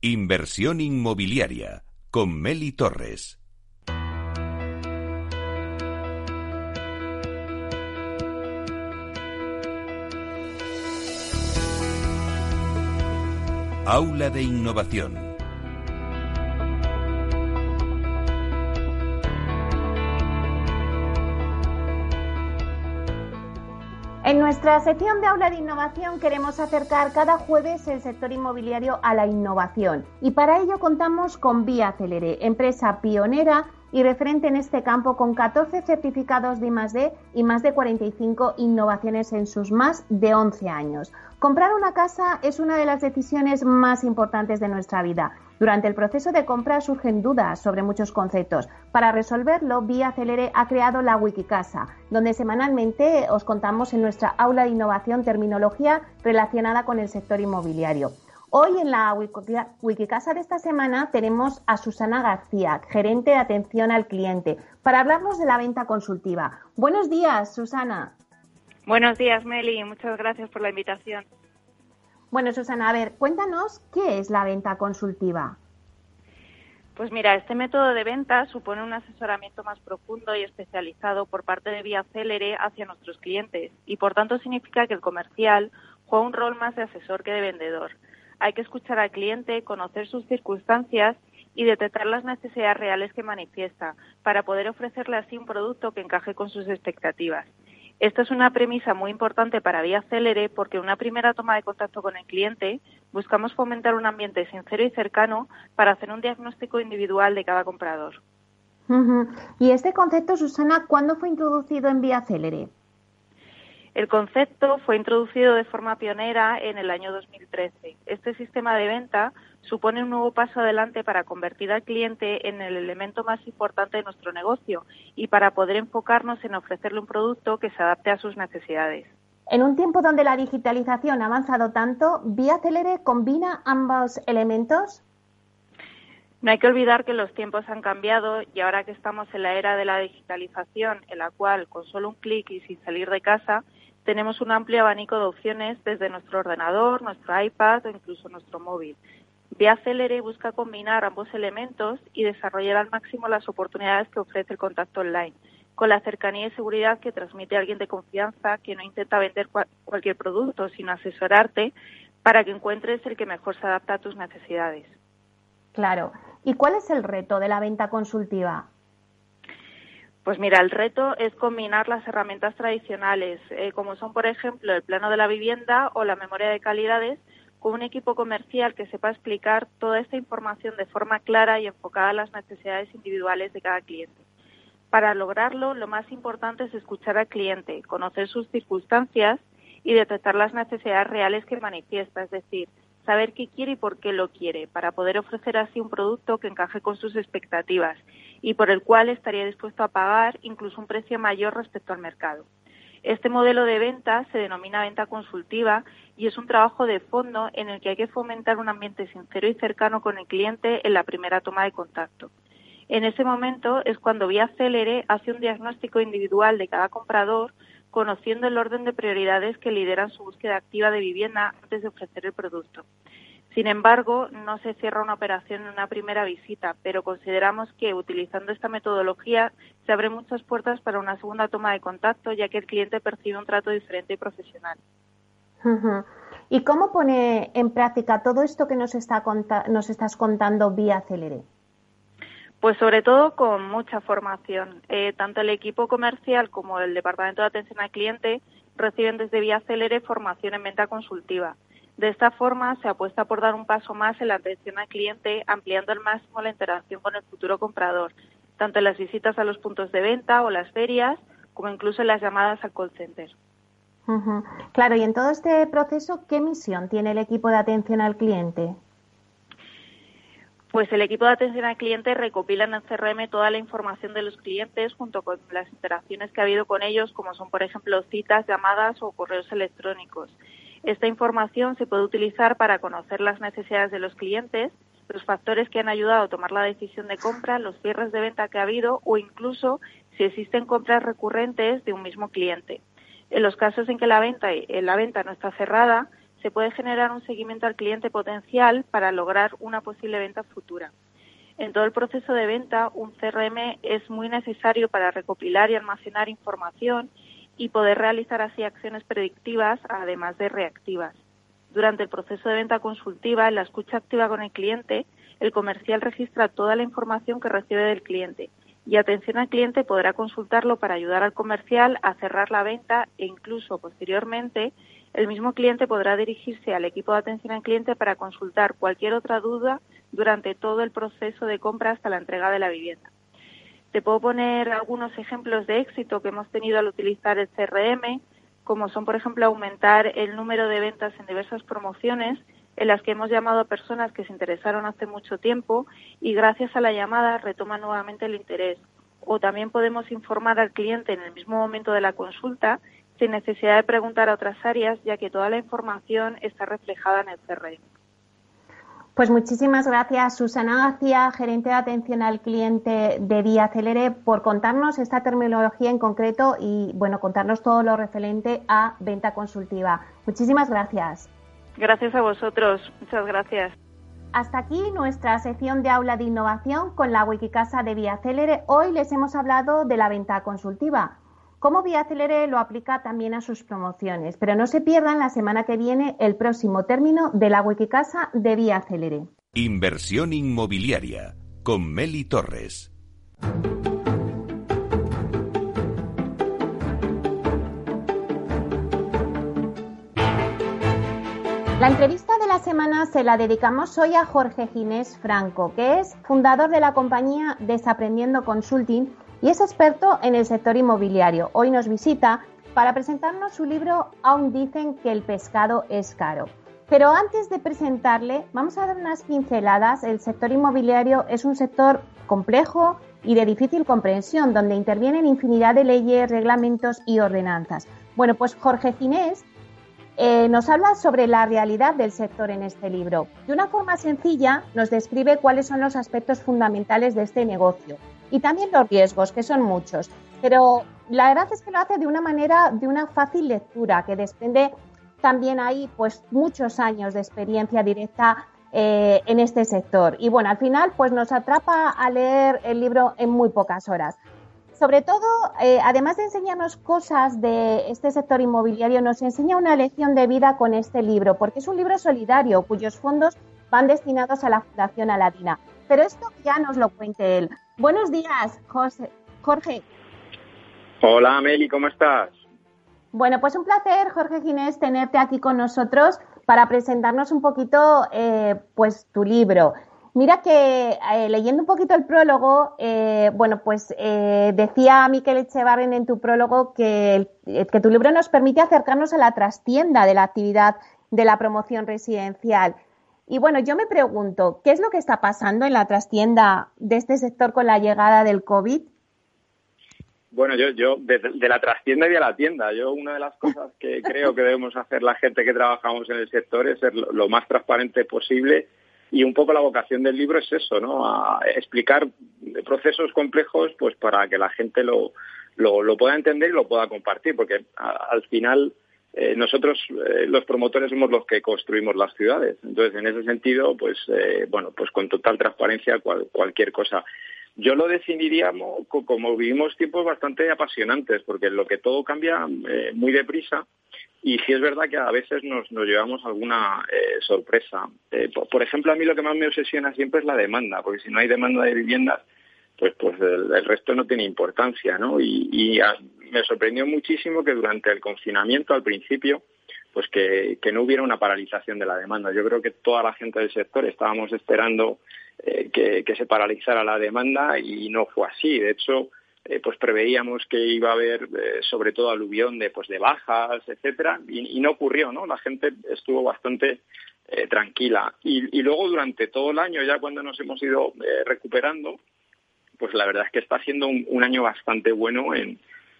Inversión inmobiliaria con Meli Torres. Aula de Innovación. Nuestra sección de aula de innovación queremos acercar cada jueves el sector inmobiliario a la innovación y para ello contamos con Vía Celere, empresa pionera y referente en este campo con 14 certificados de I+D y más de 45 innovaciones en sus más de 11 años. Comprar una casa es una de las decisiones más importantes de nuestra vida. Durante el proceso de compra surgen dudas sobre muchos conceptos. Para resolverlo, Vía Celere ha creado la Wikicasa, donde semanalmente os contamos en nuestra aula de innovación terminología relacionada con el sector inmobiliario. Hoy en la Wikicasa de esta semana tenemos a Susana García, gerente de atención al cliente, para hablarnos de la venta consultiva. Buenos días, Susana. Buenos días, Meli. Muchas gracias por la invitación. Bueno, Susana, a ver, cuéntanos qué es la venta consultiva. Pues mira, este método de venta supone un asesoramiento más profundo y especializado por parte de Vía Célere hacia nuestros clientes y por tanto significa que el comercial juega un rol más de asesor que de vendedor hay que escuchar al cliente, conocer sus circunstancias y detectar las necesidades reales que manifiesta para poder ofrecerle así un producto que encaje con sus expectativas. Esta es una premisa muy importante para Vía Célere porque en una primera toma de contacto con el cliente buscamos fomentar un ambiente sincero y cercano para hacer un diagnóstico individual de cada comprador. Y este concepto, Susana, ¿cuándo fue introducido en Vía Célere? El concepto fue introducido de forma pionera en el año 2013. Este sistema de venta supone un nuevo paso adelante para convertir al cliente en el elemento más importante de nuestro negocio y para poder enfocarnos en ofrecerle un producto que se adapte a sus necesidades. En un tiempo donde la digitalización ha avanzado tanto, ¿Vía Celere combina ambos elementos? No hay que olvidar que los tiempos han cambiado y ahora que estamos en la era de la digitalización, en la cual con solo un clic y sin salir de casa, tenemos un amplio abanico de opciones desde nuestro ordenador, nuestro iPad o incluso nuestro móvil. Vía Celere busca combinar ambos elementos y desarrollar al máximo las oportunidades que ofrece el contacto online, con la cercanía y seguridad que transmite alguien de confianza que no intenta vender cualquier producto, sino asesorarte para que encuentres el que mejor se adapta a tus necesidades. Claro. ¿Y cuál es el reto de la venta consultiva? Pues mira, el reto es combinar las herramientas tradicionales, eh, como son, por ejemplo, el plano de la vivienda o la memoria de calidades, con un equipo comercial que sepa explicar toda esta información de forma clara y enfocada a las necesidades individuales de cada cliente. Para lograrlo, lo más importante es escuchar al cliente, conocer sus circunstancias y detectar las necesidades reales que manifiesta, es decir, saber qué quiere y por qué lo quiere, para poder ofrecer así un producto que encaje con sus expectativas y por el cual estaría dispuesto a pagar incluso un precio mayor respecto al mercado. Este modelo de venta se denomina venta consultiva y es un trabajo de fondo en el que hay que fomentar un ambiente sincero y cercano con el cliente en la primera toma de contacto. En ese momento es cuando Vía Célere hace un diagnóstico individual de cada comprador, conociendo el orden de prioridades que lideran su búsqueda activa de vivienda antes de ofrecer el producto. Sin embargo, no se cierra una operación en una primera visita, pero consideramos que utilizando esta metodología se abren muchas puertas para una segunda toma de contacto, ya que el cliente percibe un trato diferente y profesional. ¿Y cómo pone en práctica todo esto que nos, está nos estás contando vía Celere? Pues sobre todo con mucha formación. Eh, tanto el equipo comercial como el Departamento de Atención al Cliente reciben desde Vía Celere formación en venta consultiva. De esta forma, se apuesta por dar un paso más en la atención al cliente, ampliando al máximo la interacción con el futuro comprador, tanto en las visitas a los puntos de venta o las ferias, como incluso en las llamadas al call center. Claro, y en todo este proceso, ¿qué misión tiene el equipo de atención al cliente? Pues el equipo de atención al cliente recopila en el CRM toda la información de los clientes junto con las interacciones que ha habido con ellos, como son, por ejemplo, citas, llamadas o correos electrónicos. Esta información se puede utilizar para conocer las necesidades de los clientes, los factores que han ayudado a tomar la decisión de compra, los cierres de venta que ha habido o incluso si existen compras recurrentes de un mismo cliente. En los casos en que la venta, la venta no está cerrada, se puede generar un seguimiento al cliente potencial para lograr una posible venta futura. En todo el proceso de venta, un CRM es muy necesario para recopilar y almacenar información y poder realizar así acciones predictivas, además de reactivas. Durante el proceso de venta consultiva, en la escucha activa con el cliente, el comercial registra toda la información que recibe del cliente y atención al cliente podrá consultarlo para ayudar al comercial a cerrar la venta e incluso posteriormente el mismo cliente podrá dirigirse al equipo de atención al cliente para consultar cualquier otra duda durante todo el proceso de compra hasta la entrega de la vivienda. Te puedo poner algunos ejemplos de éxito que hemos tenido al utilizar el CRM, como son, por ejemplo, aumentar el número de ventas en diversas promociones en las que hemos llamado a personas que se interesaron hace mucho tiempo y gracias a la llamada retoma nuevamente el interés. O también podemos informar al cliente en el mismo momento de la consulta sin necesidad de preguntar a otras áreas, ya que toda la información está reflejada en el CRM. Pues muchísimas gracias, Susana García, gerente de atención al cliente de Vía Celere, por contarnos esta terminología en concreto y, bueno, contarnos todo lo referente a venta consultiva. Muchísimas gracias. Gracias a vosotros. Muchas gracias. Hasta aquí nuestra sección de aula de innovación con la Wikicasa de Vía Celere. Hoy les hemos hablado de la venta consultiva cómo Vía Celere lo aplica también a sus promociones. Pero no se pierdan la semana que viene el próximo término de la Wikicasa de Vía Celere. Inversión inmobiliaria con Meli Torres. La entrevista de la semana se la dedicamos hoy a Jorge Ginés Franco, que es fundador de la compañía Desaprendiendo Consulting y es experto en el sector inmobiliario. Hoy nos visita para presentarnos su libro Aún dicen que el pescado es caro. Pero antes de presentarle, vamos a dar unas pinceladas. El sector inmobiliario es un sector complejo y de difícil comprensión, donde intervienen infinidad de leyes, reglamentos y ordenanzas. Bueno, pues Jorge Ginés eh, nos habla sobre la realidad del sector en este libro. De una forma sencilla, nos describe cuáles son los aspectos fundamentales de este negocio y también los riesgos, que son muchos. Pero la verdad es que lo hace de una manera, de una fácil lectura, que desprende también ahí pues muchos años de experiencia directa eh, en este sector. Y bueno, al final pues nos atrapa a leer el libro en muy pocas horas. Sobre todo, eh, además de enseñarnos cosas de este sector inmobiliario, nos enseña una lección de vida con este libro, porque es un libro solidario cuyos fondos van destinados a la Fundación Aladina. Pero esto ya nos lo cuente él. Buenos días, José. Jorge. Hola, Meli, ¿cómo estás? Bueno, pues un placer, Jorge Ginés, tenerte aquí con nosotros para presentarnos un poquito eh, pues tu libro. Mira que eh, leyendo un poquito el prólogo, eh, bueno, pues decía Miquel Echevarren en tu prólogo que, que tu libro nos permite acercarnos a la trastienda de la actividad de la promoción residencial. Y bueno, yo me pregunto, ¿qué es lo que está pasando en la trastienda de este sector con la llegada del COVID? Bueno, yo, yo de, la trastienda y a la tienda, yo una de las cosas que creo que debemos hacer la gente que trabajamos en el sector es ser lo, más transparente posible y un poco la vocación del libro es eso, ¿no? A explicar procesos complejos pues para que la gente lo, lo, pueda entender y lo pueda compartir, porque al final eh, nosotros eh, los promotores somos los que construimos las ciudades. Entonces, en ese sentido, pues eh, bueno, pues con total transparencia cualquier cosa. Yo lo definiría como, vivimos tiempos bastante apasionantes, porque lo que todo cambia muy deprisa y sí es verdad que a veces nos, nos llevamos alguna sorpresa. Por, ejemplo, a mí lo que más me obsesiona siempre es la demanda, porque si no hay demanda de viviendas, pues, pues el, resto no tiene importancia, ¿no? Y, me sorprendió muchísimo que durante el confinamiento al principio pues que, no hubiera una paralización de la demanda. Yo creo que toda la gente del sector estábamos esperando eh, que, se paralizara la demanda y no fue así. De hecho, eh, pues preveíamos que iba a haber eh, sobre todo aluvión de pues de bajas, etcétera, y, no ocurrió, ¿no? La gente estuvo bastante tranquila. Y, luego durante todo el año, ya cuando nos hemos ido recuperando, pues la verdad es que está siendo un año bastante bueno en,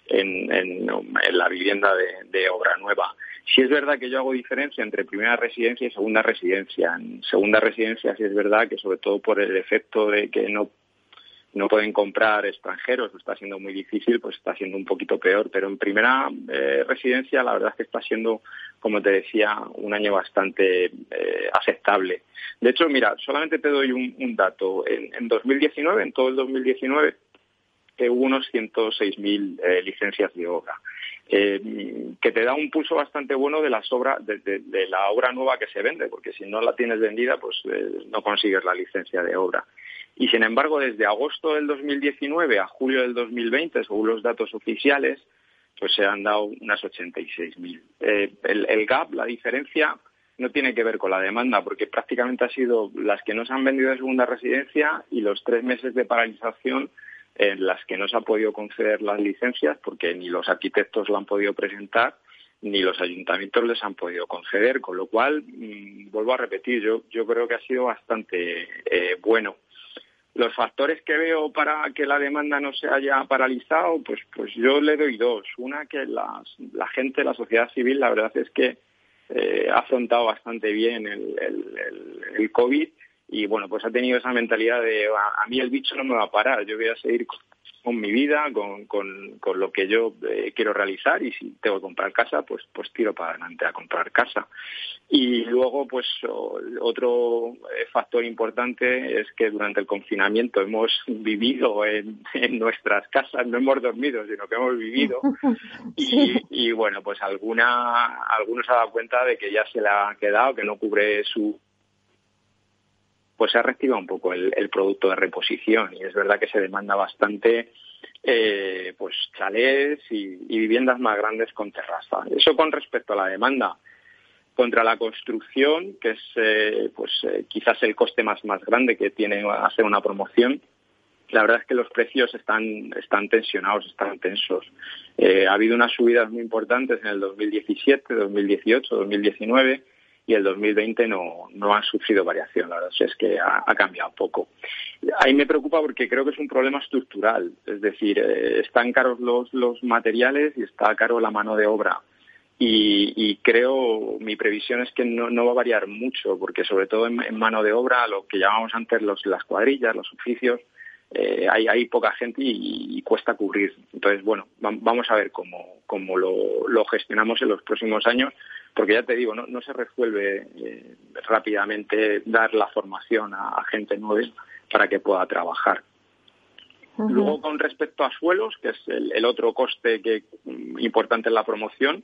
en, la vivienda de, obra nueva. Si es verdad que yo hago diferencia entre primera residencia y segunda residencia. En segunda residencia sí es verdad que sobre todo por el efecto de que no no pueden comprar extranjeros, está siendo muy difícil, pues está siendo un poquito peor. Pero en primera eh, residencia, la verdad es que está siendo, como te decía, un año bastante eh, aceptable. De hecho, mira, solamente te doy un, dato. En, en 2019, en todo el 2019, hubo unos 106.000 eh, licencias de obra, eh, que te da un pulso bastante bueno de, las obras, de, la obra nueva que se vende, porque si no la tienes vendida, pues eh, no consigues la licencia de obra. Y sin embargo, desde agosto del 2019 a julio del 2020, según los datos oficiales, pues se han dado unas 86.000. Eh, el, el gap, la diferencia, no tiene que ver con la demanda, porque prácticamente ha sido las que no se han vendido de segunda residencia y los tres meses de paralización en las que no se ha podido conceder las licencias porque ni los arquitectos lo han podido presentar ni los ayuntamientos les han podido conceder, con lo cual, mm, vuelvo a repetir, yo, yo creo que ha sido bastante eh, bueno. Los factores que veo para que la demanda no se haya paralizado, pues, pues yo le doy dos. Una, que la gente, la sociedad civil, la verdad es que eh, ha afrontado bastante bien el, el, el COVID y bueno, pues ha tenido esa mentalidad de a, mí el bicho no me va a parar, yo voy a seguir con, mi vida, con, con, con, lo que yo eh, quiero realizar y si tengo que comprar casa, pues, pues tiro para adelante a comprar casa. Y luego, pues otro eh, factor importante es que durante el confinamiento hemos vivido en, en nuestras casas, no hemos dormido, sino que hemos vivido. Y, y bueno, pues alguna, algunos se ha dado cuenta de que ya se le ha quedado, que no cubre su pues se ha reactivado un poco el, producto de reposición y es verdad que se demanda bastante eh, pues chalés y, viviendas más grandes con terraza. Eso con respecto a la demanda. Contra la construcción, que es eh, pues eh, quizás el coste más, más grande que tiene hacer una promoción, la verdad es que los precios están, están tensionados, están tensos. ha habido unas subidas muy importantes en el 2017, 2018, 2019 y el 2020 no, no ha sufrido variación. La verdad es que ha, cambiado poco. Ahí me preocupa porque creo que es un problema estructural. Es decir, eh, están caros los, los materiales y está caro la mano de obra. Y, creo, mi previsión es que no, no, va a variar mucho, porque sobre todo en, mano de obra, lo que llamamos antes los, las cuadrillas, los oficios, eh, hay, hay, poca gente y, cuesta cubrir. Entonces, bueno, vamos a ver cómo, cómo lo, lo, gestionamos en los próximos años, porque ya te digo, no, no se resuelve eh, rápidamente dar la formación a, gente nueva para que pueda trabajar. Luego, con respecto a suelos, que es el, otro coste que mm, importante en la promoción,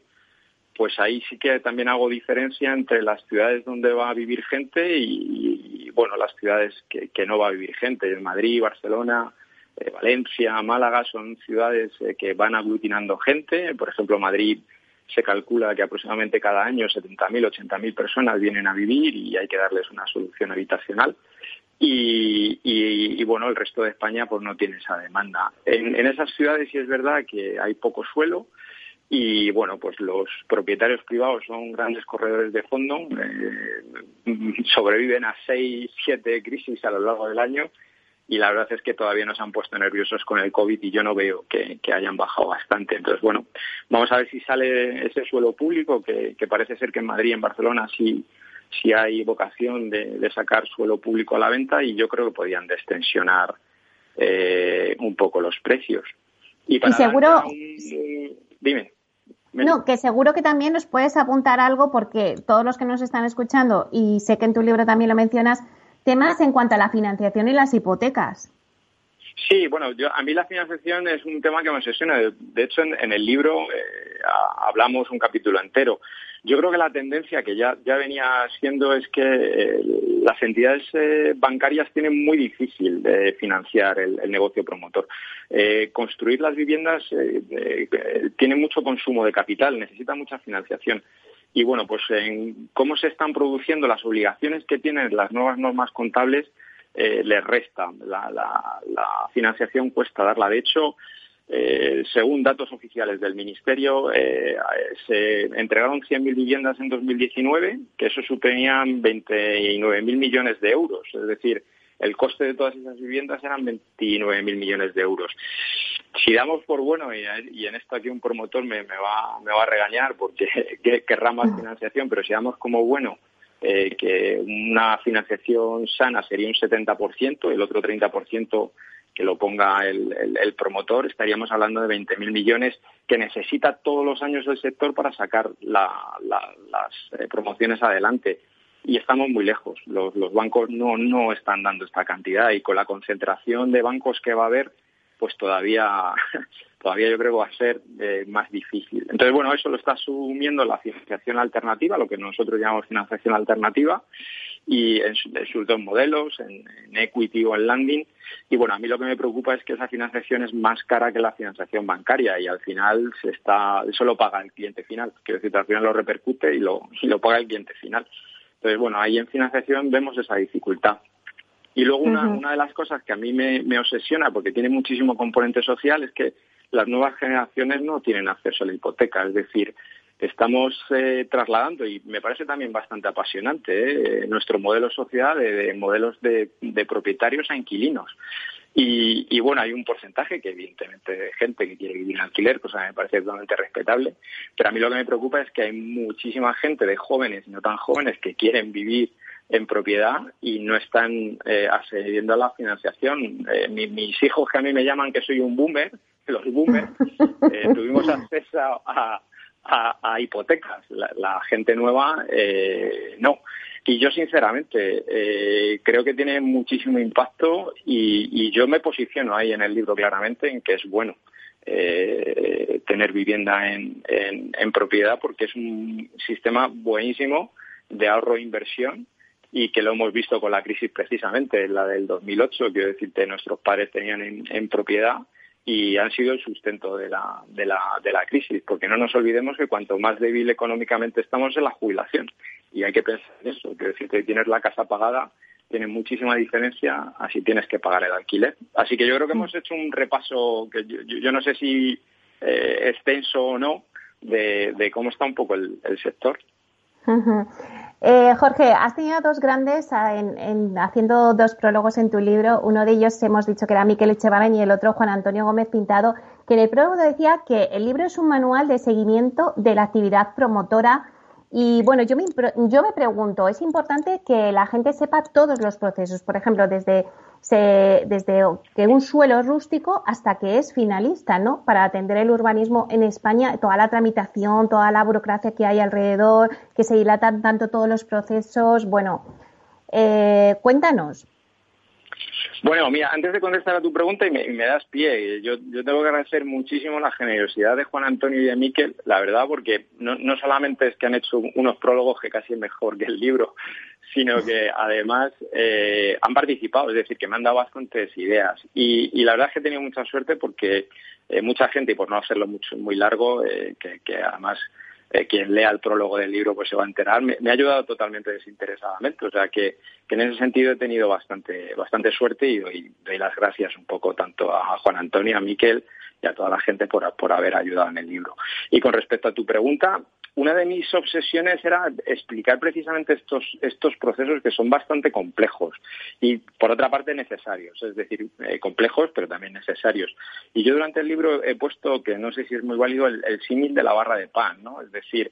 pues ahí sí que también hago diferencia entre las ciudades donde va a vivir gente y, bueno, las ciudades que, no va a vivir gente. En Madrid, Barcelona, eh, Valencia, Málaga son ciudades eh, que van aglutinando gente. Por ejemplo, Madrid se calcula que aproximadamente cada año 70.000, 80.000 personas vienen a vivir y hay que darles una solución habitacional. Y, bueno, el resto de España pues no tiene esa demanda. En, esas ciudades sí es verdad que hay poco suelo y bueno, pues los propietarios privados son grandes corredores de fondo, eh, sobreviven a seis, siete crisis a lo largo del año y la verdad es que todavía nos han puesto nerviosos con el COVID y yo no veo que, hayan bajado bastante. Entonces, bueno, vamos a ver si sale ese suelo público, que, parece ser que en Madrid y en Barcelona sí, sí hay vocación de, sacar suelo público a la venta y yo creo que podían destensionar eh, un poco los precios. Y, seguro... dime. No, que seguro que también nos puedes apuntar algo porque todos los que nos están escuchando, y sé que en tu libro también lo mencionas, temas en cuanto a la financiación y las hipotecas. Sí, bueno, yo, a mí la financiación es un tema que me obsesiona. De hecho, en, el libro eh, hablamos un capítulo entero. Yo creo que la tendencia que ya, ya venía siendo es que eh, las entidades eh, bancarias tienen muy difícil de financiar el, el negocio promotor. construir las viviendas tiene mucho consumo de capital, necesita mucha financiación y bueno, pues en cómo se están produciendo las obligaciones que tienen las nuevas normas contables eh, les resta. La, financiación cuesta darla. De hecho, eh, según datos oficiales del Ministerio, eh, se entregaron 100.000 viviendas en 2019, que eso suponían 29.000 millones de euros. Es decir, el coste de todas esas viviendas eran 29.000 millones de euros. Si damos por bueno, y, en esto aquí un promotor me, va, me va a regañar porque querrá más financiación, pero si damos como bueno eh, que una financiación sana sería un 70%, el otro 30% que lo ponga el, promotor, estaríamos hablando de 20.000 millones que necesita todos los años el sector para sacar las eh, promociones adelante. Y estamos muy lejos. Los, los bancos no, no están dando esta cantidad y con la concentración de bancos que va a haber, pues todavía todavía yo creo que va a ser eh, más difícil. Entonces, bueno, eso lo está asumiendo la financiación alternativa, lo que nosotros llamamos financiación alternativa, y en, sus dos modelos, en, equity o en landing. Y bueno, a mí lo que me preocupa es que esa financiación es más cara que la financiación bancaria y al final se está, eso lo paga el cliente final. Quiero decir, al final lo repercute y lo, y lo paga el cliente final. Entonces, bueno, ahí en financiación vemos esa dificultad. Y luego una, una de las cosas que a mí me, me obsesiona, porque tiene muchísimo componente social, es que las nuevas generaciones no tienen acceso a la hipoteca. Es decir, estamos eh, trasladando, y me parece también bastante apasionante, eh, nuestro modelo social de, modelos de, propietarios a inquilinos. Y, bueno, hay un porcentaje que evidentemente de gente que quiere vivir en alquiler, cosa que me parece totalmente respetable, pero a mí lo que me preocupa es que hay muchísima gente de jóvenes y no tan jóvenes que quieren vivir en propiedad y no están eh, accediendo a la financiación. Eh, mis hijos que a mí me llaman que soy un boomer, los boomers, eh, tuvimos acceso a, a, hipotecas. La, gente nueva eh, no. Y yo, sinceramente, eh, creo que tiene muchísimo impacto y, yo me posiciono ahí en el libro claramente en que es bueno eh, tener vivienda en, en, propiedad porque es un sistema buenísimo de ahorro e inversión y que lo hemos visto con la crisis precisamente, la del 2008, quiero decirte, nuestros padres tenían en, propiedad y han sido el sustento de la, de, la, de la crisis, porque no nos olvidemos que cuanto más débil económicamente estamos en la jubilación. Y hay que pensar en eso, que decir, que tienes la casa pagada tiene muchísima diferencia así tienes que pagar el alquiler. Así que yo creo que hemos hecho un repaso que yo, no sé si eh, extenso o no de, cómo está un poco el sector. Eh, Jorge, has tenido dos grandes ah, en, haciendo dos prólogos en tu libro. Uno de ellos hemos dicho que era Miquel Echevarren y el otro Juan Antonio Gómez Pintado, que en el prólogo decía que el libro es un manual de seguimiento de la actividad promotora. Y bueno, yo me, yo me pregunto, es importante que la gente sepa todos los procesos, por ejemplo, desde, desde que un suelo es rústico hasta que es finalista, ¿no? Para atender el urbanismo en España, toda la tramitación, toda la burocracia que hay alrededor, que se dilatan tanto todos los procesos. Bueno, eh, cuéntanos. Bueno, mira, antes de contestar a tu pregunta y me, das pie, yo, yo, tengo que agradecer muchísimo la generosidad de Juan Antonio y de Miquel, la verdad, porque no, no solamente es que han hecho unos prólogos que casi es mejor que el libro, sino que además eh, han participado, es decir, que me han dado bastantes ideas. Y, y la verdad es que he tenido mucha suerte porque eh, mucha gente, y por no hacerlo mucho muy largo, eh, que, que además eh, quien lea el prólogo del libro pues se va a enterar. Me, ha ayudado totalmente desinteresadamente, o sea que, en ese sentido he tenido bastante, bastante suerte y doy, doy las gracias un poco tanto a Juan Antonio, a Miquel y a toda la gente por, por haber ayudado en el libro. Y con respecto a tu pregunta, una de mis obsesiones era explicar precisamente estos, estos procesos que son bastante complejos y, por otra parte, necesarios, es decir, eh, complejos pero también necesarios. Y yo durante el libro he puesto, que no sé si es muy válido, el, símil de la barra de pan, ¿no? Es decir,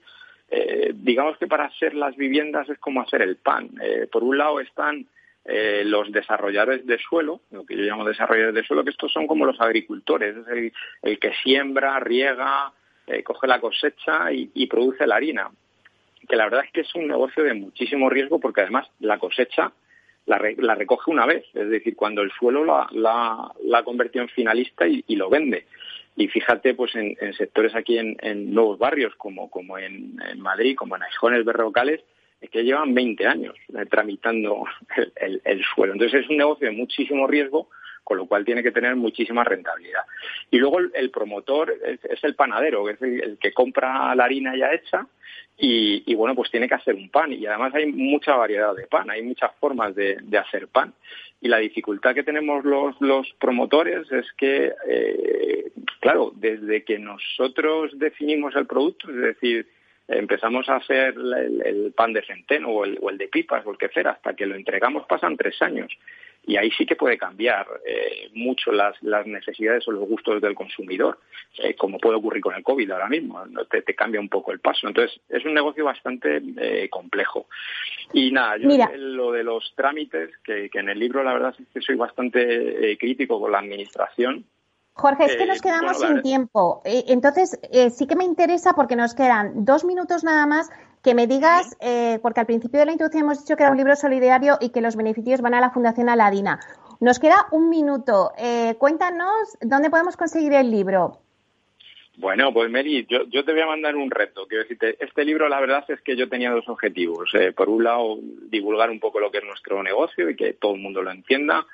eh, digamos que para hacer las viviendas es como hacer el pan. Eh, por un lado están los desarrolladores de suelo, lo que yo llamo desarrolladores de suelo, que estos son como los agricultores, es el que siembra, riega, eh, coge la cosecha y, produce la harina. Que la verdad es que es un negocio de muchísimo riesgo porque además la cosecha la, recoge una vez, es decir, cuando el suelo la, la, convirtió en finalista y, lo vende. Y fíjate, pues en, sectores aquí en, nuevos barrios, como, como en, Madrid, como en Aijones Berrocales, es que llevan 20 años eh, tramitando el, suelo. Entonces es un negocio de muchísimo riesgo con lo cual tiene que tener muchísima rentabilidad. Y luego el, promotor es, el panadero, que es el, que compra la harina ya hecha y, bueno, pues tiene que hacer un pan. Y además hay mucha variedad de pan, hay muchas formas de, hacer pan. Y la dificultad que tenemos los, los promotores es que, eh, claro, desde que nosotros definimos el producto, es decir, empezamos a hacer el, pan de centeno o el, o el, de pipas o el que fuera, hasta que lo entregamos pasan tres años y ahí sí que puede cambiar eh, mucho las, las, necesidades o los gustos del consumidor, eh, como puede ocurrir con el COVID ahora mismo, te, te, cambia un poco el paso. Entonces, es un negocio bastante eh, complejo. Y nada, yo lo de los trámites, que, que, en el libro la verdad es que soy bastante crítico con la administración, Jorge, es que nos quedamos sin tiempo. Entonces, sí que me interesa porque nos quedan dos minutos nada más que me digas, eh, porque al principio de la introducción hemos dicho que era un libro solidario y que los beneficios van a la Fundación Aladina. Nos queda un minuto. Eh, cuéntanos dónde podemos conseguir el libro. Bueno, pues Meli, yo, yo, te voy a mandar un reto. Quiero decirte, este libro la verdad es que yo tenía dos objetivos. Eh, por un lado, divulgar un poco lo que es nuestro negocio y que todo el mundo lo entienda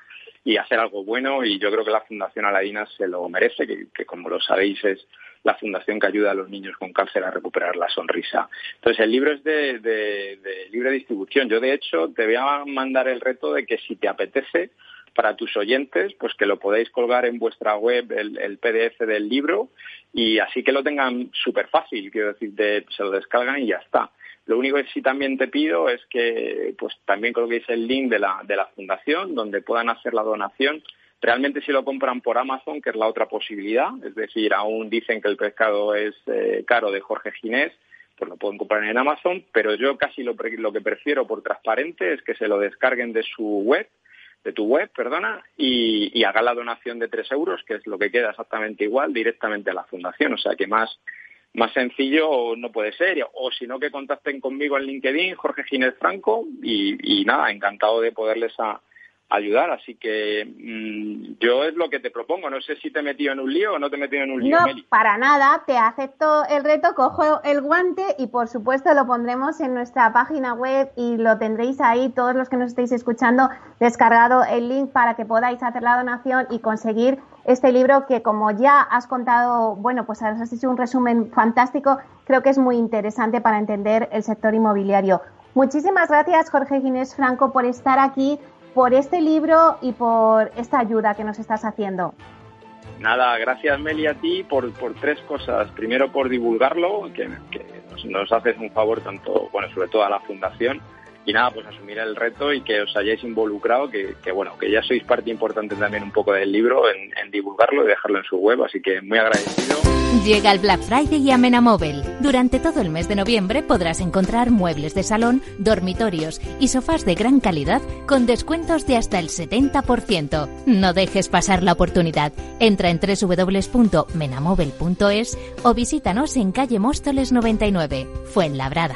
y hacer algo bueno y yo creo que la Fundación Aladina se lo merece, que como lo sabéis es la fundación que ayuda a los niños con cáncer a recuperar la sonrisa. Entonces, el libro es de, libre distribución. Yo, de hecho, te voy a mandar el reto de que si te apetece, para tus oyentes, pues que lo podéis colgar en vuestra web el, PDF del libro y así que lo tengan súper fácil, quiero decir, se lo descargan y ya está. Lo único que sí también te pido es que pues también coloquéis el link de la, de la fundación donde puedan hacer la donación Realmente si lo compran por Amazon, que es la otra posibilidad, es decir, aún dicen que el pescado es eh, caro de Jorge Ginés, pues lo pueden comprar en Amazon, pero yo casi lo, que prefiero por transparente es que se lo descarguen de su web, de tu web, perdona, y, hagan la donación de tres euros, que es lo que queda exactamente igual, directamente a la fundación. O sea que más, más sencillo no puede ser. O si no, que contacten conmigo en LinkedIn, Jorge Ginés Franco, y, y nada, encantado de poderles a, ayudar. Así que mm, yo es lo que te propongo. No sé si te he metido en un lío o no te he metido en un lío. No, para nada. Te acepto el reto, cojo el guante y por supuesto lo pondremos en nuestra página web y lo tendréis ahí, todos los que nos estéis escuchando, descargado el link para que podáis hacer la donación y conseguir este libro que como ya has contado, bueno, pues has hecho un resumen fantástico, creo que es muy interesante para entender el sector inmobiliario. Muchísimas gracias, Jorge Ginés Franco, por estar aquí por este libro y por esta ayuda que nos estás haciendo. Nada, gracias Meli a ti por, por tres cosas. Primero por divulgarlo, que, nos, nos, haces un favor tanto, bueno, sobre todo a la fundación, y nada, pues asumir el reto y que os hayáis involucrado, que, bueno, que ya sois parte importante también un poco del libro en, divulgarlo y dejarlo en su web, así que muy agradecido. Llega el Black Friday y Amena Móvil. Durante todo el mes de noviembre podrás encontrar muebles de salón, dormitorios y sofás de gran calidad con descuentos de hasta el 70%. No dejes pasar la oportunidad. Entra en www.menamóvil.es o visítanos en calle Móstoles 99, Fuenlabrada.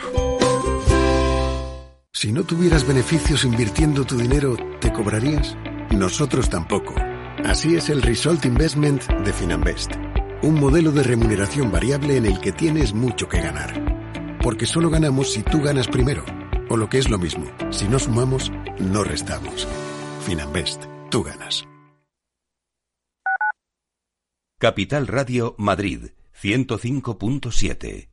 Si no tuvieras beneficios invirtiendo tu dinero, ¿te cobrarías? Nosotros tampoco. Así es el Result Investment de Finanbest. Un modelo de remuneración variable en el que tienes mucho que ganar. Porque solo ganamos si tú ganas primero. O lo que es lo mismo, si no sumamos, no restamos. Finanbest, tú ganas. Capital Radio Madrid, 105.7.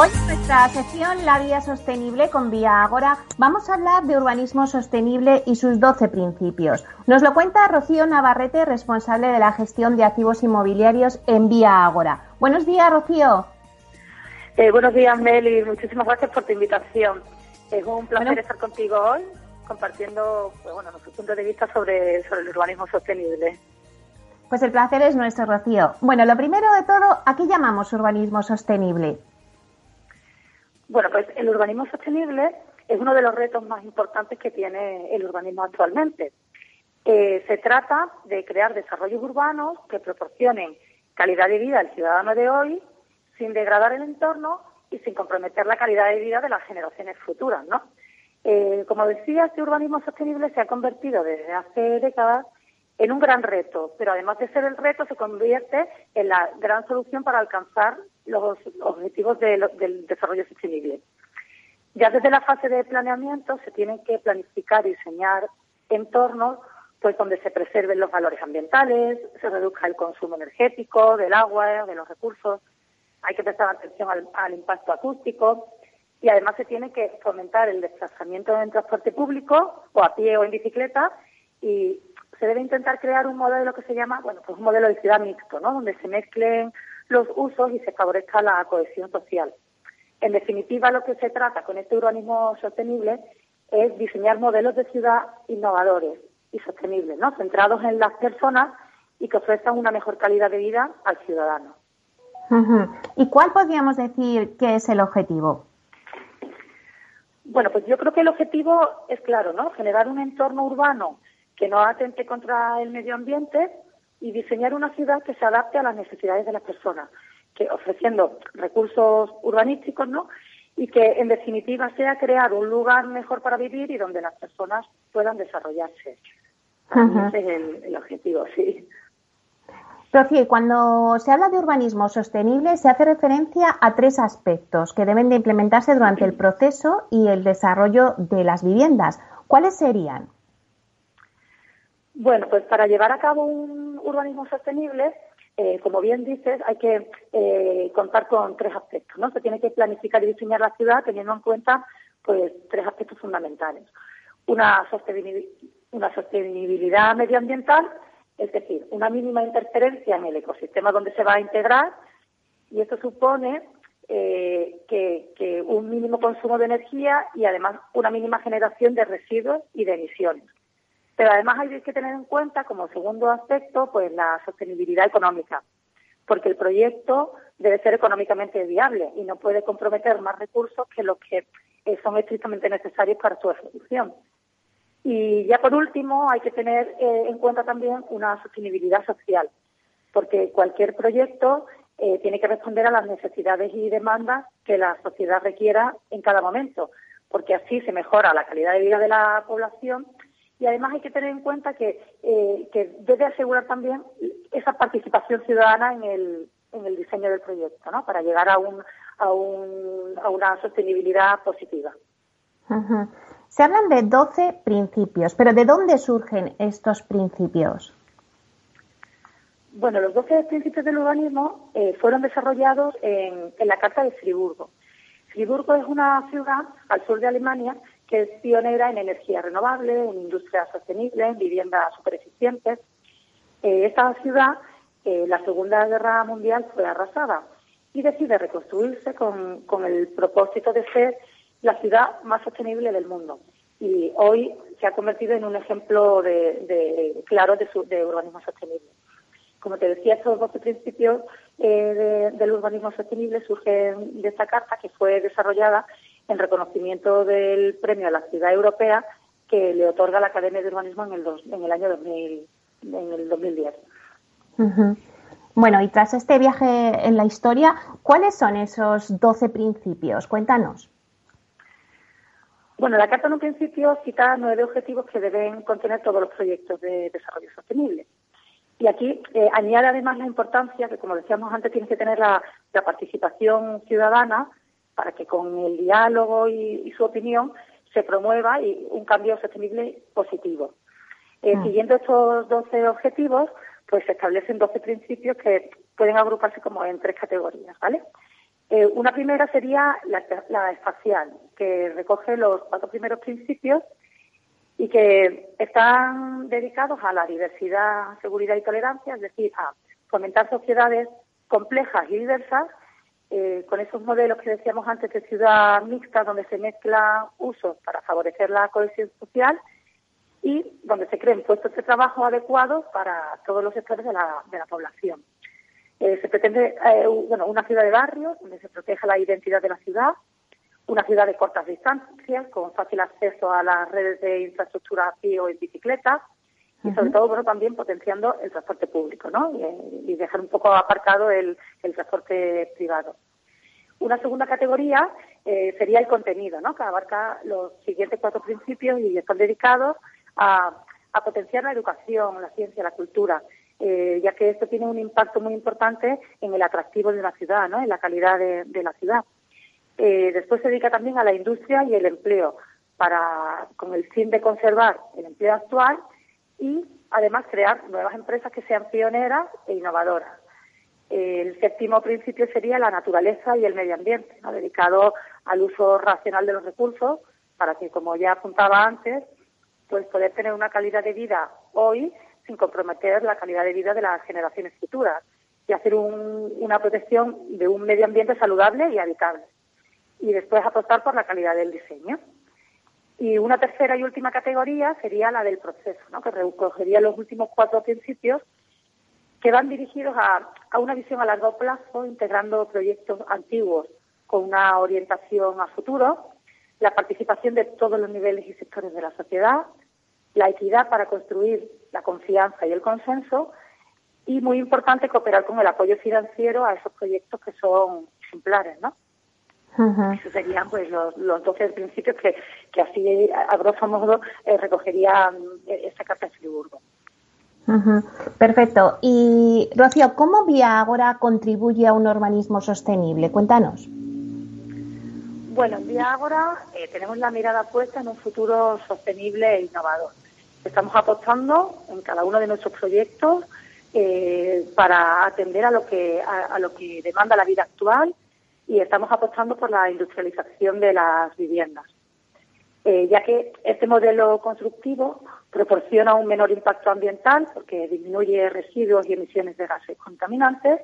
Hoy en nuestra sección La Vía Sostenible con Vía Ágora vamos a hablar de urbanismo sostenible y sus 12 principios. Nos lo cuenta Rocío Navarrete, responsable de la gestión de activos inmobiliarios en Vía Ágora. Buenos días, Rocío. Eh, buenos días, Meli. Muchísimas gracias por tu invitación. Es un placer estar contigo hoy compartiendo pues, bueno, nuestro punto de vista sobre, sobre el urbanismo sostenible. Pues el placer es nuestro, Rocío. Bueno, lo primero de todo, ¿a qué llamamos urbanismo sostenible? Bueno, pues el urbanismo sostenible es uno de los retos más importantes que tiene el urbanismo actualmente. Eh, se trata de crear desarrollos urbanos que proporcionen calidad de vida al ciudadano de hoy sin degradar el entorno y sin comprometer la calidad de vida de las generaciones futuras, ¿no? Eh, como decía, este urbanismo sostenible se ha convertido desde hace décadas en un gran reto, pero además de ser el reto, se convierte en la gran solución para alcanzar los objetivos del desarrollo sostenible. Ya desde la fase de planeamiento se tienen que planificar y diseñar entornos pues donde se preserven los valores ambientales, se reduzca el consumo energético del agua, de los recursos, hay que prestar atención al, al impacto acústico y además se tiene que fomentar el desplazamiento en transporte público o a pie o en bicicleta y se debe intentar crear un modelo que se llama, bueno, pues un modelo de ciudad mixto, ¿no? Donde se mezclen los usos y se favorezca la cohesión social. En definitiva, lo que se trata con este urbanismo sostenible es diseñar modelos de ciudad innovadores y sostenibles, ¿no? Centrados en las personas y que ofrezcan una mejor calidad de vida al ciudadano. ¿Y cuál podríamos decir que es el objetivo? Bueno, pues yo creo que el objetivo es claro, ¿no? Generar un entorno urbano que no atente contra el medio ambiente y diseñar una ciudad que se adapte a las necesidades de las personas, que ofreciendo recursos urbanísticos, ¿no? Y que en definitiva sea crear un lugar mejor para vivir y donde las personas puedan desarrollarse. Ese es el, objetivo, sí. Rocío, cuando se habla de urbanismo sostenible se hace referencia a tres aspectos que deben de implementarse durante el proceso y el desarrollo de las viviendas. ¿Cuáles serían? Bueno, pues para llevar a cabo un urbanismo sostenible, eh, como bien dices, hay que eh, contar con tres aspectos, ¿no? Se tiene que planificar y diseñar la ciudad teniendo en cuenta, pues, tres aspectos fundamentales. Una sostenibilidad, medioambiental, es decir, una mínima interferencia en el ecosistema donde se va a integrar, y esto supone eh, que un mínimo consumo de energía y además una mínima generación de residuos y de emisiones. Pero además hay que tener en cuenta como segundo aspecto pues la sostenibilidad económica, porque el proyecto debe ser económicamente viable y no puede comprometer más recursos que los que son estrictamente necesarios para su ejecución. Y ya por último hay que tener eh, en cuenta también una sostenibilidad social, porque cualquier proyecto eh, tiene que responder a las necesidades y demandas que la sociedad requiera en cada momento, porque así se mejora la calidad de vida de la población y además hay que tener en cuenta que, eh, que debe asegurar también esa participación ciudadana en el, en el diseño del proyecto, ¿no? Para llegar a, un, a, un, a una sostenibilidad positiva. Se hablan de 12 principios, pero ¿de dónde surgen estos principios? Bueno, los 12 principios del urbanismo eh, fueron desarrollados en, en, la Carta de Friburgo. Friburgo es una ciudad al sur de Alemania que es pionera en energía renovable, en industria sostenible, en viviendas supereficientes. Eh, esta ciudad, eh, la Segunda Guerra Mundial, fue arrasada y decide reconstruirse con, con el propósito de ser la ciudad más sostenible del mundo. Y hoy se ha convertido en un ejemplo de, de claro de, de, urbanismo sostenible. Como te decía, estos 12 principios eh, del urbanismo sostenible surgen de esta carta que fue desarrollada en reconocimiento del premio a la ciudad europea que le otorga la Academia de Urbanismo en el, en el año 2000, en el 2010. Bueno, y tras este viaje en la historia, ¿cuáles son esos 12 principios? Cuéntanos. Bueno, la Carta en un principio cita nueve objetivos que deben contener todos los proyectos de desarrollo sostenible. Y aquí eh, añade además la importancia que, como decíamos antes, tiene que tener la participación ciudadana para que con el diálogo y, su opinión se promueva y un cambio sostenible positivo. Eh, mm. Siguiendo estos 12 objetivos, pues se establecen 12 principios que pueden agruparse como en tres categorías, ¿vale? Eh, una primera sería la, la, espacial, que recoge los cuatro primeros principios y que están dedicados a la diversidad, seguridad y tolerancia, es decir, a fomentar sociedades complejas y diversas eh, con esos modelos que decíamos antes de ciudad mixta, donde se mezclan usos para favorecer la cohesión social y donde se creen puestos de trabajo adecuados para todos los sectores de la, de la población. Eh, se pretende eh, bueno, una ciudad de barrios donde se proteja la identidad de la ciudad, una ciudad de cortas distancias con fácil acceso a las redes de infraestructura a o en bicicleta y sobre todo bueno también potenciando el transporte público ¿no? y, dejar un poco aparcado el, transporte privado. Una segunda categoría eh, sería el contenido, ¿no? que abarca los siguientes cuatro principios y están dedicados a, potenciar la educación, la ciencia, la cultura, eh, ya que esto tiene un impacto muy importante en el atractivo de una ciudad, ¿no? en la calidad de, la ciudad. Eh, después se dedica también a la industria y el empleo, para, con el fin de conservar el empleo actual y además crear nuevas empresas que sean pioneras e innovadoras. El séptimo principio sería la naturaleza y el medio ambiente, dedicado al uso racional de los recursos para que, como ya apuntaba antes, pues poder tener una calidad de vida hoy sin comprometer la calidad de vida de las generaciones futuras y hacer una protección de un medio ambiente saludable y habitable. Y después apostar por la calidad del diseño. Y una tercera y última categoría sería la del proceso, ¿no? que recogería los últimos cuatro principios que van dirigidos a, a una visión a largo plazo, integrando proyectos antiguos con una orientación a futuro, la participación de todos los niveles y sectores de la sociedad, la equidad para construir la confianza y el consenso, y muy importante cooperar con el apoyo financiero a esos proyectos que son ejemplares, ¿no? Esos serían pues los, los 12 principios que, que así, a grosso modo, eh, recogería eh, esta carta de Friburgo. Perfecto. Y, Rocío, ¿cómo Vía Ágora contribuye a un urbanismo sostenible? Cuéntanos. Bueno, en Vía Ágora eh, tenemos la mirada puesta en un futuro sostenible e innovador. Estamos apostando en cada uno de nuestros proyectos para atender a lo que a lo que demanda la vida actual y estamos apostando por la industrialización de las viviendas, eh, ya que este modelo constructivo proporciona un menor impacto ambiental porque disminuye residuos y emisiones de gases contaminantes,